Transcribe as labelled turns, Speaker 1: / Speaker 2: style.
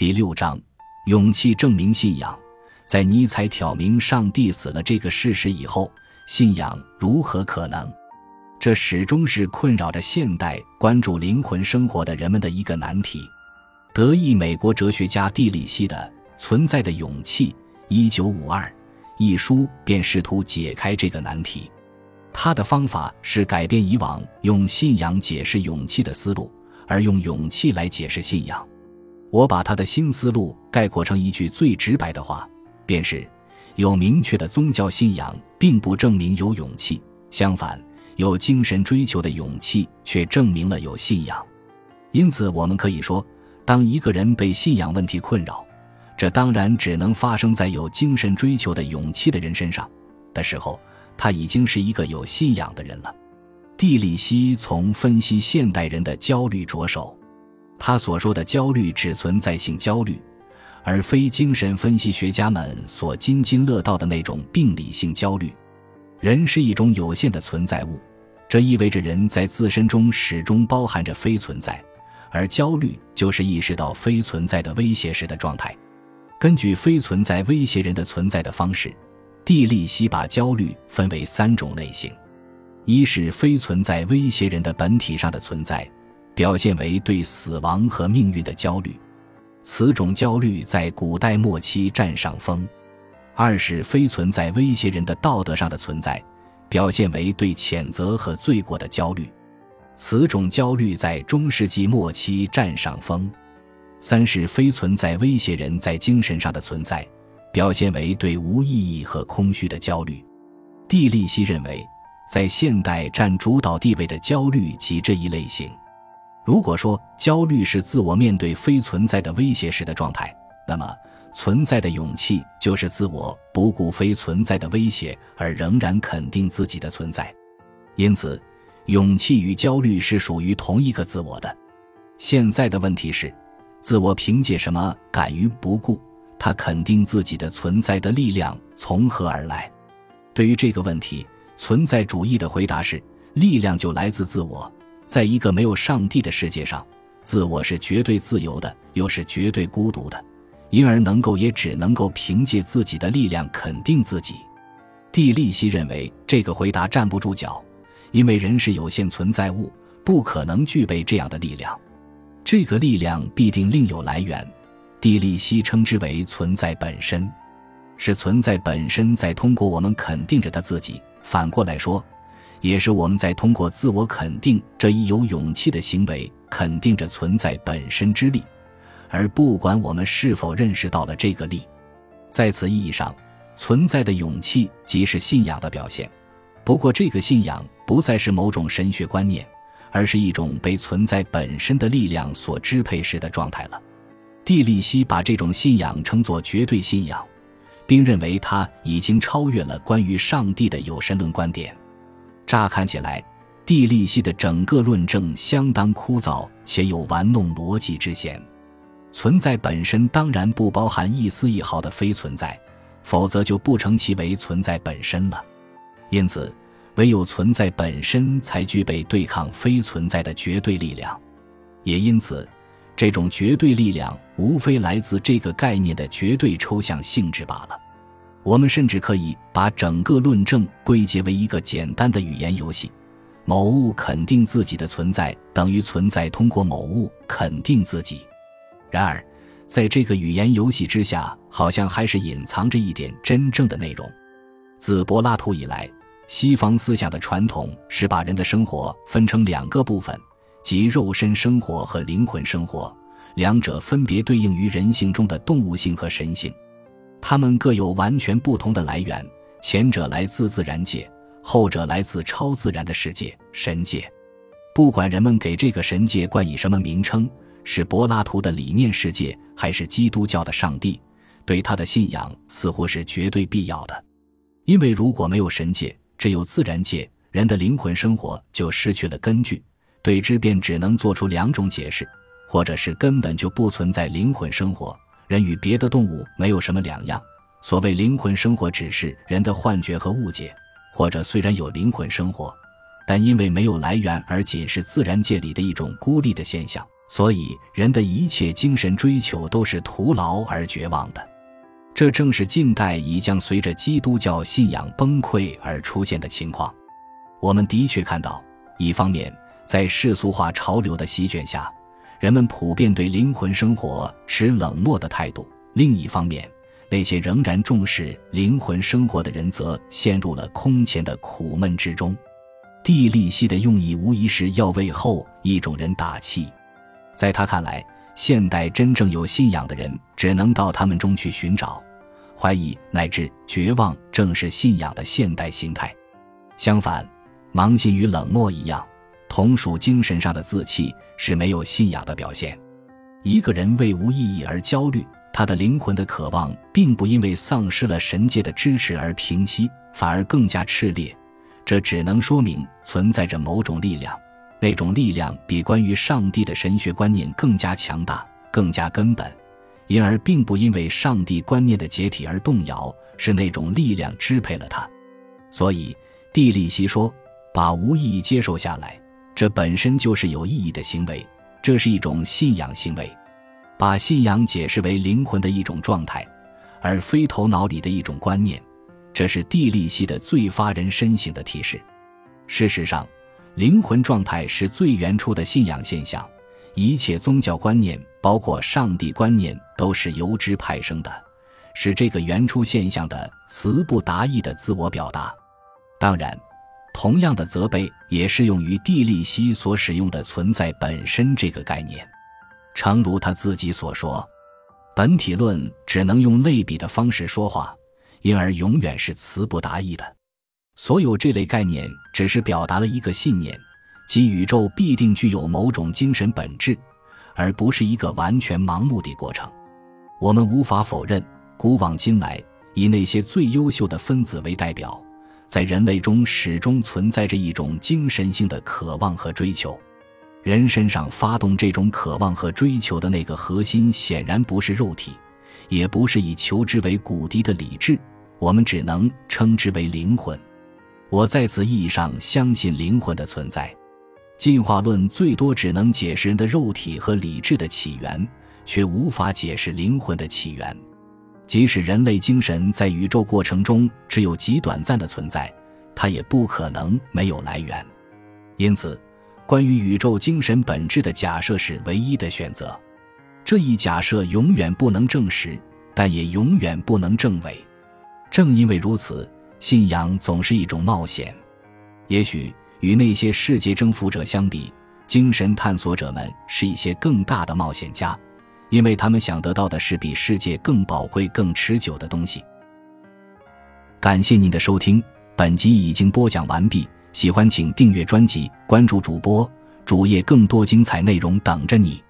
Speaker 1: 第六章，勇气证明信仰。在尼采挑明上帝死了这个事实以后，信仰如何可能？这始终是困扰着现代关注灵魂生活的人们的一个难题。德裔美国哲学家蒂里希的《存在的勇气》一九五二一书便试图解开这个难题。他的方法是改变以往用信仰解释勇气的思路，而用勇气来解释信仰。我把他的新思路概括成一句最直白的话，便是：有明确的宗教信仰，并不证明有勇气；相反，有精神追求的勇气却证明了有信仰。因此，我们可以说，当一个人被信仰问题困扰，这当然只能发生在有精神追求的勇气的人身上的时候，他已经是一个有信仰的人了。蒂里希从分析现代人的焦虑着手。他所说的焦虑只存在性焦虑，而非精神分析学家们所津津乐道的那种病理性焦虑。人是一种有限的存在物，这意味着人在自身中始终包含着非存在，而焦虑就是意识到非存在的威胁时的状态。根据非存在威胁人的存在的方式，蒂利希把焦虑分为三种类型：一是非存在威胁人的本体上的存在。表现为对死亡和命运的焦虑，此种焦虑在古代末期占上风。二是非存在威胁人的道德上的存在，表现为对谴责和罪过的焦虑，此种焦虑在中世纪末期占上风。三是非存在威胁人在精神上的存在，表现为对无意义和空虚的焦虑。蒂利希认为，在现代占主导地位的焦虑及这一类型。如果说焦虑是自我面对非存在的威胁时的状态，那么存在的勇气就是自我不顾非存在的威胁而仍然肯定自己的存在。因此，勇气与焦虑是属于同一个自我的。现在的问题是，自我凭借什么敢于不顾他肯定自己的存在的力量从何而来？对于这个问题，存在主义的回答是：力量就来自自我。在一个没有上帝的世界上，自我是绝对自由的，又是绝对孤独的，因而能够也只能够凭借自己的力量肯定自己。蒂利希认为这个回答站不住脚，因为人是有限存在物，不可能具备这样的力量。这个力量必定另有来源。蒂利希称之为存在本身，是存在本身在通过我们肯定着他自己。反过来说。也是我们在通过自我肯定这一有勇气的行为，肯定着存在本身之力，而不管我们是否认识到了这个力，在此意义上，存在的勇气即是信仰的表现。不过，这个信仰不再是某种神学观念，而是一种被存在本身的力量所支配时的状态了。蒂利希把这种信仰称作绝对信仰，并认为它已经超越了关于上帝的有神论观点。乍看起来，地利系的整个论证相当枯燥，且有玩弄逻辑之嫌。存在本身当然不包含一丝一毫的非存在，否则就不成其为存在本身了。因此，唯有存在本身才具备对抗非存在的绝对力量。也因此，这种绝对力量无非来自这个概念的绝对抽象性质罢了。我们甚至可以把整个论证归结为一个简单的语言游戏：某物肯定自己的存在，等于存在通过某物肯定自己。然而，在这个语言游戏之下，好像还是隐藏着一点真正的内容。自柏拉图以来，西方思想的传统是把人的生活分成两个部分，即肉身生活和灵魂生活，两者分别对应于人性中的动物性和神性。它们各有完全不同的来源，前者来自自然界，后者来自超自然的世界——神界。不管人们给这个神界冠以什么名称，是柏拉图的理念世界，还是基督教的上帝，对他的信仰似乎是绝对必要的。因为如果没有神界，只有自然界，人的灵魂生活就失去了根据，对之便只能做出两种解释：或者是根本就不存在灵魂生活。人与别的动物没有什么两样。所谓灵魂生活，只是人的幻觉和误解；或者虽然有灵魂生活，但因为没有来源而仅是自然界里的一种孤立的现象，所以人的一切精神追求都是徒劳而绝望的。这正是近代已将随着基督教信仰崩溃而出现的情况。我们的确看到，一方面，在世俗化潮流的席卷下，人们普遍对灵魂生活持冷漠的态度；另一方面，那些仍然重视灵魂生活的人则陷入了空前的苦闷之中。地利西的用意无疑是要为后一种人打气，在他看来，现代真正有信仰的人只能到他们中去寻找，怀疑乃至绝望正是信仰的现代形态。相反，盲信与冷漠一样，同属精神上的自弃，是没有信仰的表现。一个人为无意义而焦虑，他的灵魂的渴望并不因为丧失了神界的支持而平息，反而更加炽烈。这只能说明存在着某种力量，那种力量比关于上帝的神学观念更加强大、更加根本，因而并不因为上帝观念的解体而动摇，是那种力量支配了他。所以，蒂利西说：“把无意义接受下来，这本身就是有意义的行为，这是一种信仰行为。把信仰解释为灵魂的一种状态，而非头脑里的一种观念。”这是地利系的最发人深省的提示。事实上，灵魂状态是最原初的信仰现象，一切宗教观念，包括上帝观念，都是由之派生的，是这个原初现象的词不达意的自我表达。当然，同样的责备也适用于地利西所使用的“存在本身”这个概念。诚如他自己所说，本体论只能用类比的方式说话。因而永远是词不达意的。所有这类概念只是表达了一个信念，即宇宙必定具有某种精神本质，而不是一个完全盲目的过程。我们无法否认，古往今来，以那些最优秀的分子为代表，在人类中始终存在着一种精神性的渴望和追求。人身上发动这种渴望和追求的那个核心，显然不是肉体，也不是以求之为骨笛的理智。我们只能称之为灵魂。我在此意义上相信灵魂的存在。进化论最多只能解释人的肉体和理智的起源，却无法解释灵魂的起源。即使人类精神在宇宙过程中只有极短暂的存在，它也不可能没有来源。因此，关于宇宙精神本质的假设是唯一的选择。这一假设永远不能证实，但也永远不能证伪。正因为如此，信仰总是一种冒险。也许与那些世界征服者相比，精神探索者们是一些更大的冒险家，因为他们想得到的是比世界更宝贵、更持久的东西。感谢您的收听，本集已经播讲完毕。喜欢请订阅专辑，关注主播主页，更多精彩内容等着你。